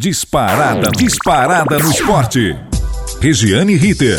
Disparada, disparada no esporte. Regiane Ritter.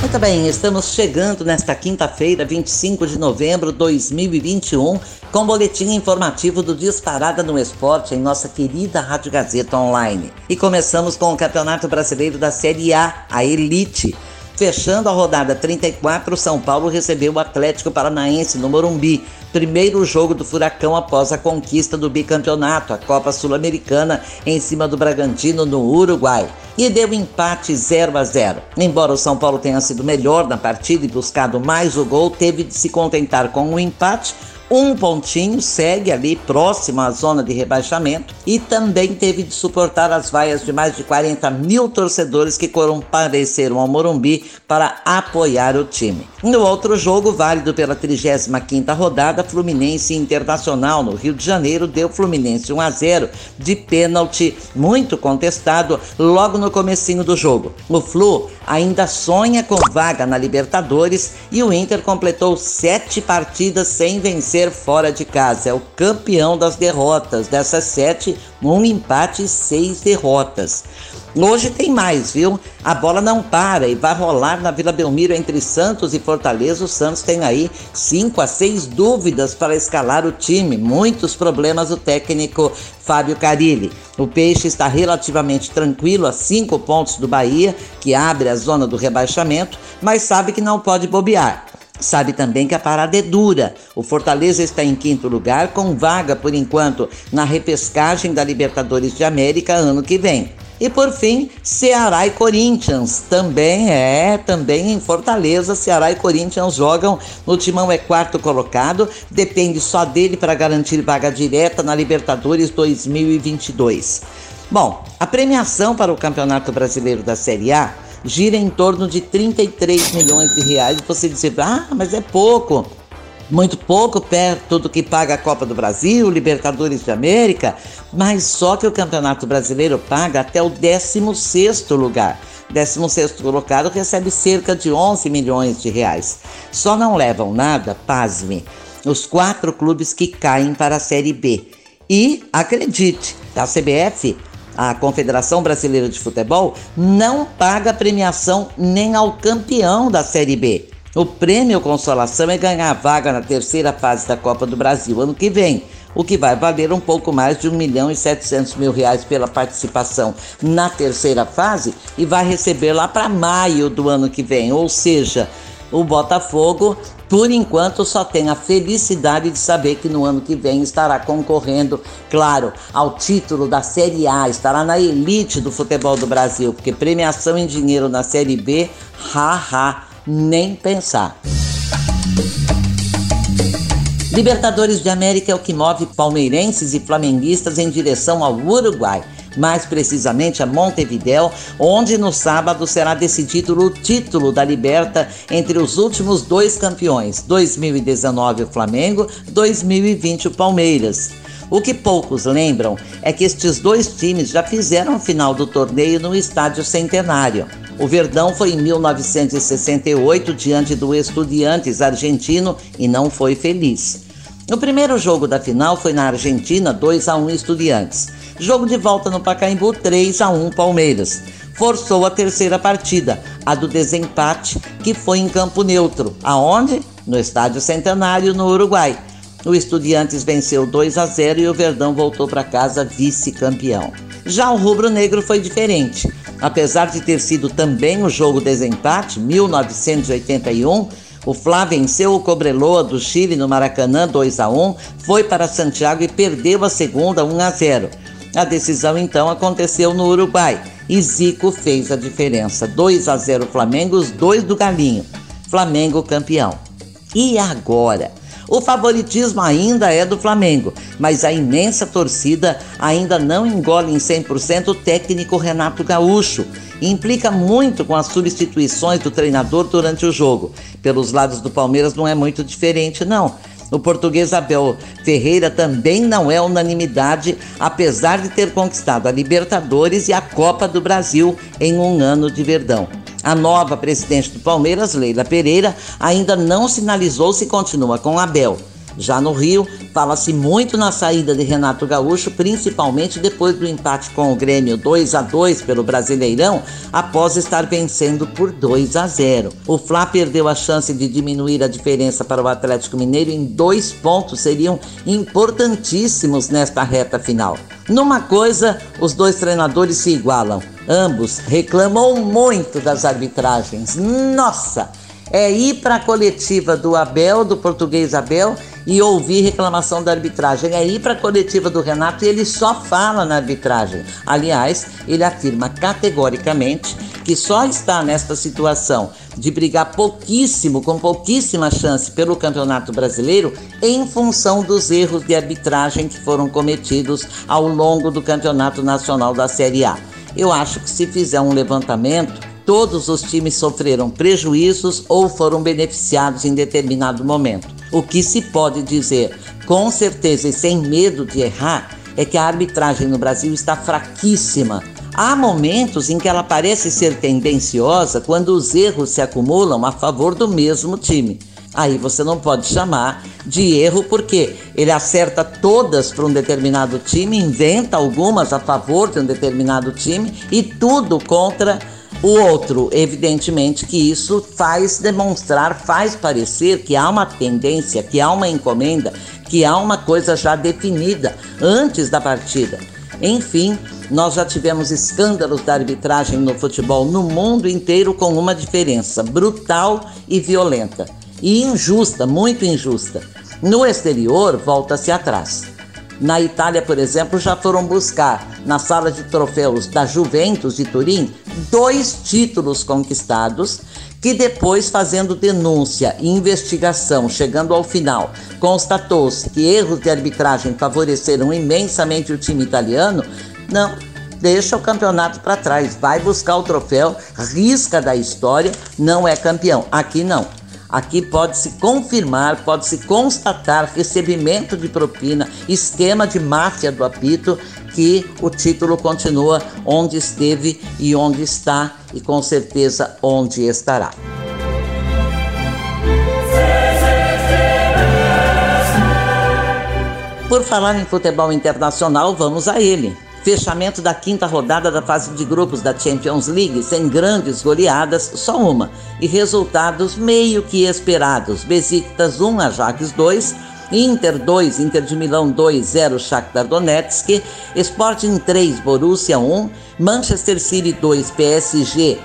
Muito bem, estamos chegando nesta quinta-feira, 25 de novembro de 2021, com o boletim informativo do Disparada no Esporte em nossa querida Rádio Gazeta Online. E começamos com o Campeonato Brasileiro da Série A, a Elite. Fechando a rodada 34, São Paulo recebeu o Atlético Paranaense no Morumbi. Primeiro jogo do Furacão após a conquista do bicampeonato, a Copa Sul-Americana, em cima do Bragantino no Uruguai. E deu empate 0 a 0. Embora o São Paulo tenha sido melhor na partida e buscado mais o gol, teve de se contentar com o um empate um pontinho, segue ali próximo à zona de rebaixamento e também teve de suportar as vaias de mais de 40 mil torcedores que compareceram ao Morumbi para apoiar o time. No outro jogo, válido pela 35ª rodada, Fluminense Internacional no Rio de Janeiro deu Fluminense 1 a 0 de pênalti muito contestado logo no comecinho do jogo. O Flu ainda sonha com vaga na Libertadores e o Inter completou sete partidas sem vencer fora de casa. É o campeão das derrotas. Dessas sete, um empate e seis derrotas. Hoje tem mais, viu? A bola não para e vai rolar na Vila Belmiro entre Santos e Fortaleza. O Santos tem aí cinco a seis dúvidas para escalar o time. Muitos problemas o técnico Fábio Carilli. O Peixe está relativamente tranquilo a cinco pontos do Bahia, que abre a zona do rebaixamento, mas sabe que não pode bobear. Sabe também que a parada é dura. O Fortaleza está em quinto lugar, com vaga por enquanto na repescagem da Libertadores de América ano que vem. E por fim, Ceará e Corinthians. Também é, também em Fortaleza, Ceará e Corinthians jogam. O Timão é quarto colocado, depende só dele para garantir vaga direta na Libertadores 2022. Bom, a premiação para o Campeonato Brasileiro da Série A gira em torno de 33 milhões de reais. Você diz, ah, mas é pouco muito pouco perto do que paga a Copa do Brasil, Libertadores de América, mas só que o Campeonato Brasileiro paga até o 16º lugar. 16º colocado recebe cerca de 11 milhões de reais. Só não levam nada, pasme, os quatro clubes que caem para a Série B. E, acredite, a CBF a Confederação Brasileira de Futebol não paga premiação nem ao campeão da Série B. O prêmio Consolação é ganhar vaga na terceira fase da Copa do Brasil ano que vem, o que vai valer um pouco mais de 1 milhão e 700 mil reais pela participação na terceira fase e vai receber lá para maio do ano que vem. Ou seja, o Botafogo, por enquanto, só tem a felicidade de saber que no ano que vem estará concorrendo, claro, ao título da Série A, estará na elite do futebol do Brasil, porque premiação em dinheiro na Série B, ha-ha nem pensar. Libertadores de América é o que move palmeirenses e flamenguistas em direção ao Uruguai, mais precisamente a Montevidéu, onde no sábado será decidido o título da Liberta entre os últimos dois campeões, 2019 o Flamengo, 2020 o Palmeiras. O que poucos lembram é que estes dois times já fizeram a final do torneio no Estádio Centenário. O Verdão foi em 1968 diante do Estudiantes argentino e não foi feliz. O primeiro jogo da final foi na Argentina, 2 a 1 Estudiantes. Jogo de volta no Pacaembu, 3 a 1 Palmeiras. Forçou a terceira partida, a do desempate, que foi em campo neutro. Aonde? No Estádio Centenário, no Uruguai. O Estudiantes venceu 2 a 0 e o Verdão voltou para casa vice-campeão. Já o rubro-negro foi diferente. Apesar de ter sido também o jogo desempate, 1981, o Flá venceu o Cobreloa do Chile no Maracanã 2 a 1, foi para Santiago e perdeu a segunda 1 a 0. A decisão então aconteceu no Uruguai e Zico fez a diferença. 2 a 0 Flamengo, os dois do Galinho. Flamengo campeão. E agora? O favoritismo ainda é do Flamengo, mas a imensa torcida ainda não engole em 100% o técnico Renato Gaúcho. E implica muito com as substituições do treinador durante o jogo. Pelos lados do Palmeiras não é muito diferente, não. O português Abel Ferreira também não é unanimidade, apesar de ter conquistado a Libertadores e a Copa do Brasil em um ano de verdão. A nova presidente do Palmeiras, Leila Pereira, ainda não sinalizou se continua com Abel. Já no Rio, fala-se muito na saída de Renato Gaúcho, principalmente depois do empate com o Grêmio 2 a 2 pelo Brasileirão, após estar vencendo por 2 a 0. O Fla perdeu a chance de diminuir a diferença para o Atlético Mineiro em dois pontos, seriam importantíssimos nesta reta final. Numa coisa, os dois treinadores se igualam. Ambos reclamam muito das arbitragens. Nossa! É ir para a coletiva do Abel, do português Abel, e ouvir reclamação da arbitragem. É ir para a coletiva do Renato e ele só fala na arbitragem. Aliás, ele afirma categoricamente que só está nesta situação de brigar pouquíssimo, com pouquíssima chance pelo Campeonato Brasileiro, em função dos erros de arbitragem que foram cometidos ao longo do Campeonato Nacional da Série A. Eu acho que se fizer um levantamento, todos os times sofreram prejuízos ou foram beneficiados em determinado momento. O que se pode dizer com certeza e sem medo de errar é que a arbitragem no Brasil está fraquíssima. Há momentos em que ela parece ser tendenciosa quando os erros se acumulam a favor do mesmo time. Aí você não pode chamar de erro porque ele acerta todas para um determinado time, inventa algumas a favor de um determinado time e tudo contra o outro, evidentemente que isso faz demonstrar, faz parecer que há uma tendência, que há uma encomenda, que há uma coisa já definida antes da partida. Enfim, nós já tivemos escândalos da arbitragem no futebol no mundo inteiro com uma diferença: brutal e violenta. E injusta, muito injusta. No exterior, volta-se atrás. Na Itália, por exemplo, já foram buscar na sala de troféus da Juventus de Turim dois títulos conquistados que depois, fazendo denúncia e investigação, chegando ao final, constatou-se que erros de arbitragem favoreceram imensamente o time italiano, não, deixa o campeonato para trás, vai buscar o troféu, risca da história, não é campeão. Aqui não. Aqui pode-se confirmar, pode-se constatar recebimento de propina, esquema de máfia do apito, que o título continua onde esteve e onde está, e com certeza onde estará. Por falar em futebol internacional, vamos a ele. Fechamento da quinta rodada da fase de grupos da Champions League, sem grandes goleadas, só uma, e resultados meio que esperados. Besiktas 1, Ajax 2, Inter 2, Inter de Milão 2, 0, Shakhtar Donetsk, Sporting 3, Borussia 1, Manchester City 2, PSG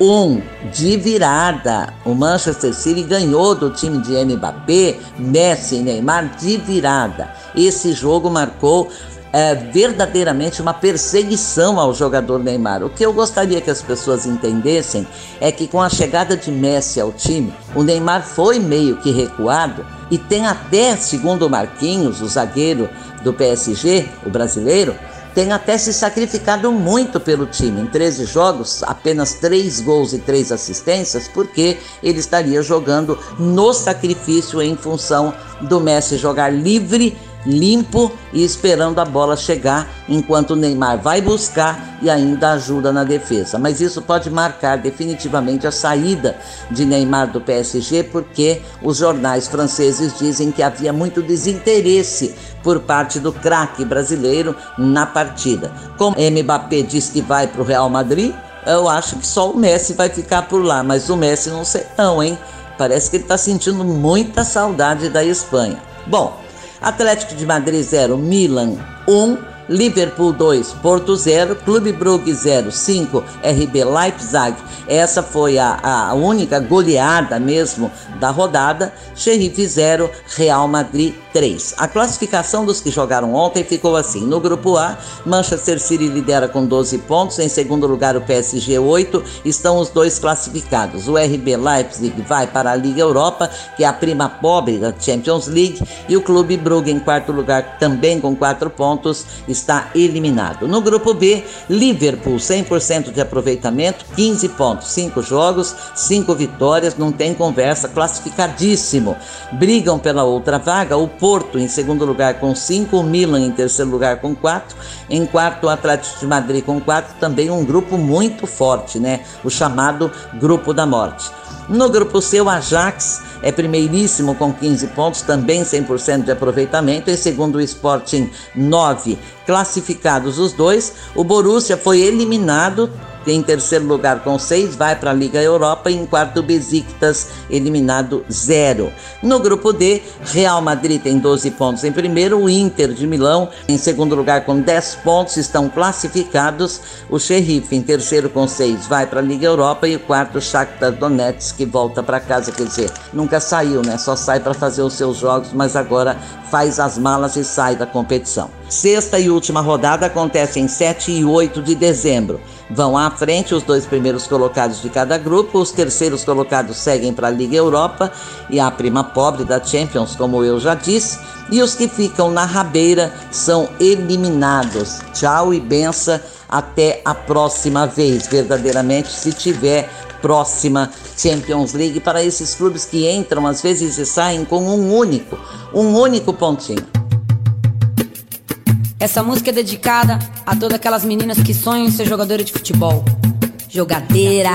1 de virada. O Manchester City ganhou do time de Mbappé, Messi e Neymar de virada. Esse jogo marcou é, verdadeiramente uma perseguição ao jogador Neymar. O que eu gostaria que as pessoas entendessem é que com a chegada de Messi ao time, o Neymar foi meio que recuado e tem até, segundo o Marquinhos, o zagueiro do PSG, o brasileiro, tem até se sacrificado muito pelo time. Em 13 jogos, apenas 3 gols e 3 assistências, porque ele estaria jogando no sacrifício em função do Messi jogar livre limpo e esperando a bola chegar, enquanto o Neymar vai buscar e ainda ajuda na defesa. Mas isso pode marcar definitivamente a saída de Neymar do PSG, porque os jornais franceses dizem que havia muito desinteresse por parte do craque brasileiro na partida. Como Mbappé diz que vai para o Real Madrid, eu acho que só o Messi vai ficar por lá, mas o Messi não sei não, hein? Parece que ele está sentindo muita saudade da Espanha. Bom, Atlético de Madrid 0, Milan 1, Liverpool 2, Porto 0, Clube Brugge 0, 5, RB Leipzig. Essa foi a, a única goleada mesmo da rodada. Sheriff 0, Real Madrid 3. A classificação dos que jogaram ontem ficou assim: no grupo A, Manchester City lidera com 12 pontos, em segundo lugar o PSG 8, estão os dois classificados. O RB Leipzig vai para a Liga Europa, que é a prima pobre da Champions League, e o Clube Brugge em quarto lugar também com 4 pontos, está eliminado. No grupo B, Liverpool 100% de aproveitamento, 15 pontos, 5 jogos, 5 vitórias, não tem conversa, classificadíssimo. Brigam pela outra vaga o Porto em segundo lugar com 5, o Milan em terceiro lugar com 4, em quarto o Atlético de Madrid com 4, também um grupo muito forte, né? O chamado Grupo da Morte. No grupo C, o Ajax é primeiríssimo com 15 pontos, também 100% de aproveitamento. Em segundo, o Sporting 9. Classificados os dois, o Borussia foi eliminado em terceiro lugar com seis, vai para a Liga Europa. E em quarto, Besiktas, eliminado zero. No grupo D, Real Madrid tem 12 pontos em primeiro. O Inter de Milão em segundo lugar com 10 pontos, estão classificados. O Sheriff em terceiro com seis, vai para a Liga Europa. E o quarto, Shakhtar Donetsk, que volta para casa. Quer dizer, nunca saiu, né? Só sai para fazer os seus jogos, mas agora faz as malas e sai da competição. Sexta e última rodada acontece em 7 e 8 de dezembro. Vão à frente os dois primeiros colocados de cada grupo, os terceiros colocados seguem para a Liga Europa e a prima pobre da Champions, como eu já disse, e os que ficam na rabeira são eliminados. Tchau e benção até a próxima vez, verdadeiramente, se tiver próxima Champions League para esses clubes que entram às vezes e saem com um único, um único pontinho. Essa música é dedicada a todas aquelas meninas que sonham em ser jogadora de futebol. Jogadeira.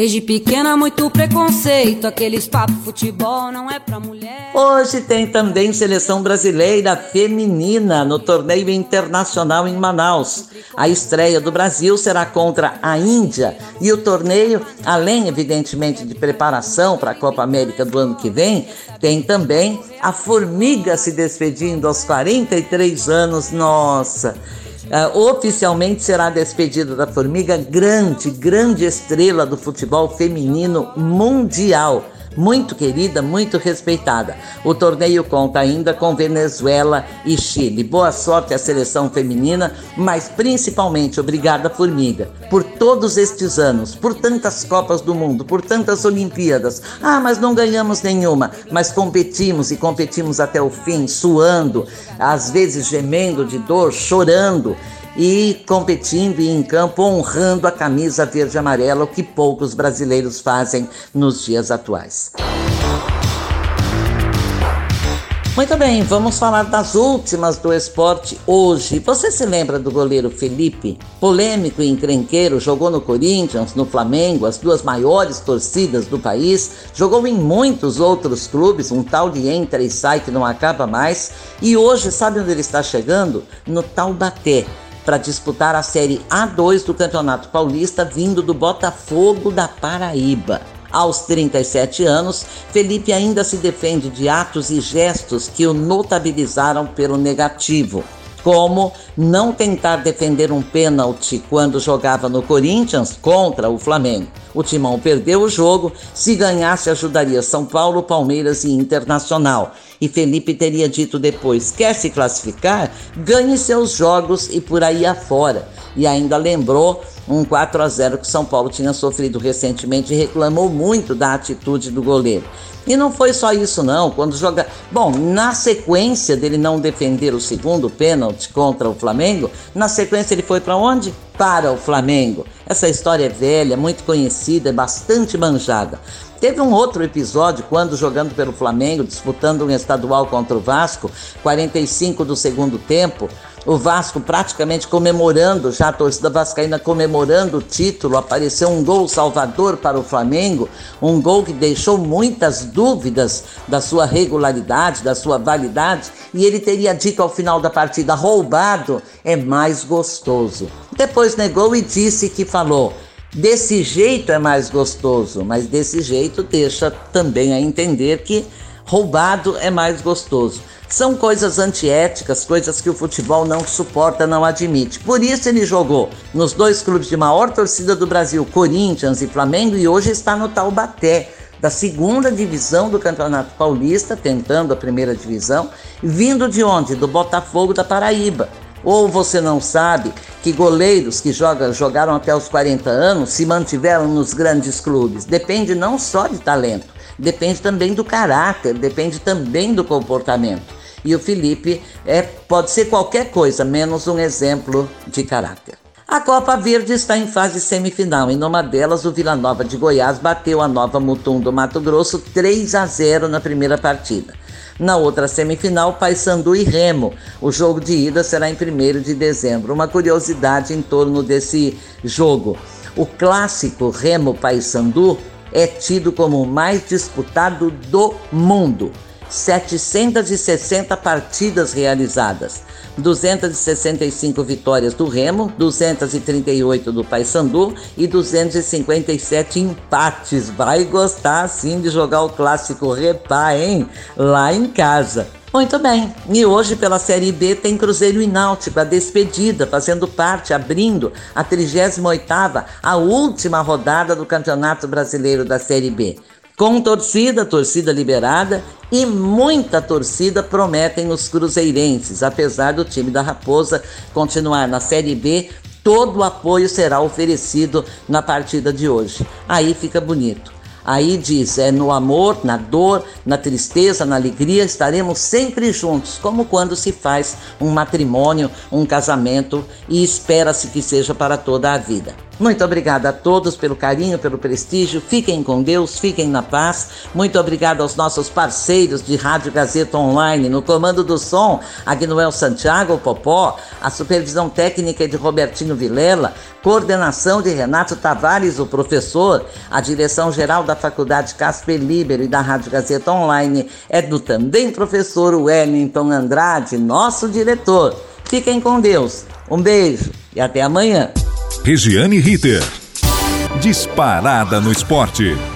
Desde pequena, muito preconceito. Aqueles papos futebol não é pra mulher. Hoje tem também seleção brasileira feminina no torneio internacional em Manaus. A estreia do Brasil será contra a Índia. E o torneio, além evidentemente de preparação para a Copa América do ano que vem, tem também a Formiga se despedindo aos 43 anos. Nossa! Uh, oficialmente será despedida da Formiga, grande, grande estrela do futebol feminino mundial muito querida, muito respeitada. O torneio conta ainda com Venezuela e Chile. Boa sorte à seleção feminina, mas principalmente obrigada, Formiga, por todos estes anos, por tantas Copas do Mundo, por tantas Olimpíadas. Ah, mas não ganhamos nenhuma, mas competimos e competimos até o fim, suando, às vezes gemendo de dor, chorando e competindo e em campo honrando a camisa verde e amarela, o que poucos brasileiros fazem nos dias atuais. Muito bem, vamos falar das últimas do esporte hoje. Você se lembra do goleiro Felipe? Polêmico e encrenqueiro, jogou no Corinthians, no Flamengo, as duas maiores torcidas do país, jogou em muitos outros clubes, um tal de entra e sai que não acaba mais, e hoje sabe onde ele está chegando? No Taubaté para disputar a Série A2 do Campeonato Paulista, vindo do Botafogo da Paraíba. Aos 37 anos, Felipe ainda se defende de atos e gestos que o notabilizaram pelo negativo como não tentar defender um pênalti quando jogava no Corinthians contra o Flamengo. O Timão perdeu o jogo, se ganhasse ajudaria São Paulo, Palmeiras e Internacional. E Felipe teria dito depois: quer se classificar? Ganhe seus jogos e por aí afora. E ainda lembrou um 4 a 0 que São Paulo tinha sofrido recentemente e reclamou muito da atitude do goleiro. E não foi só isso não, quando joga, bom, na sequência dele não defender o segundo pênalti contra o Flamengo, na sequência ele foi para onde? Para o Flamengo. Essa história é velha, muito conhecida, é bastante manjada. Teve um outro episódio quando jogando pelo Flamengo, disputando um estadual contra o Vasco, 45 do segundo tempo, o Vasco praticamente comemorando, já a torcida vascaína comemorando o título, apareceu um gol salvador para o Flamengo, um gol que deixou muitas dúvidas da sua regularidade, da sua validade, e ele teria dito ao final da partida: roubado é mais gostoso. Depois negou e disse que falou. Desse jeito é mais gostoso, mas desse jeito deixa também a entender que roubado é mais gostoso. São coisas antiéticas, coisas que o futebol não suporta, não admite. Por isso ele jogou nos dois clubes de maior torcida do Brasil, Corinthians e Flamengo, e hoje está no Taubaté, da segunda divisão do Campeonato Paulista, tentando a primeira divisão, vindo de onde? Do Botafogo da Paraíba. Ou você não sabe que goleiros que jogam, jogaram até os 40 anos se mantiveram nos grandes clubes? Depende não só de talento, depende também do caráter, depende também do comportamento. E o Felipe é, pode ser qualquer coisa, menos um exemplo de caráter. A Copa Verde está em fase semifinal e numa delas o Vila Nova de Goiás bateu a Nova Mutum do Mato Grosso 3 a 0 na primeira partida. Na outra semifinal, Paysandu e Remo. O jogo de ida será em 1 de dezembro. Uma curiosidade em torno desse jogo. O clássico Remo Paysandu é tido como o mais disputado do mundo. 760 partidas realizadas, 265 vitórias do Remo, 238 do Paysandu e 257 empates. Vai gostar sim de jogar o clássico Repá, hein? Lá em casa. Muito bem, e hoje pela Série B tem Cruzeiro e Náutico, a despedida, fazendo parte, abrindo a 38ª, a última rodada do Campeonato Brasileiro da Série B. Com torcida, torcida liberada e muita torcida prometem os cruzeirenses. Apesar do time da Raposa continuar na Série B, todo o apoio será oferecido na partida de hoje. Aí fica bonito. Aí diz: é no amor, na dor, na tristeza, na alegria, estaremos sempre juntos, como quando se faz um matrimônio, um casamento e espera-se que seja para toda a vida. Muito obrigada a todos pelo carinho, pelo prestígio. Fiquem com Deus, fiquem na paz. Muito obrigada aos nossos parceiros de Rádio Gazeta Online. No comando do som, Agnoel Santiago Popó, a supervisão técnica é de Robertinho Vilela, coordenação de Renato Tavares, o professor, a direção geral da Faculdade Casper Libero e da Rádio Gazeta Online é do também professor Wellington Andrade, nosso diretor. Fiquem com Deus. Um beijo e até amanhã. Regiane Ritter. Disparada no esporte.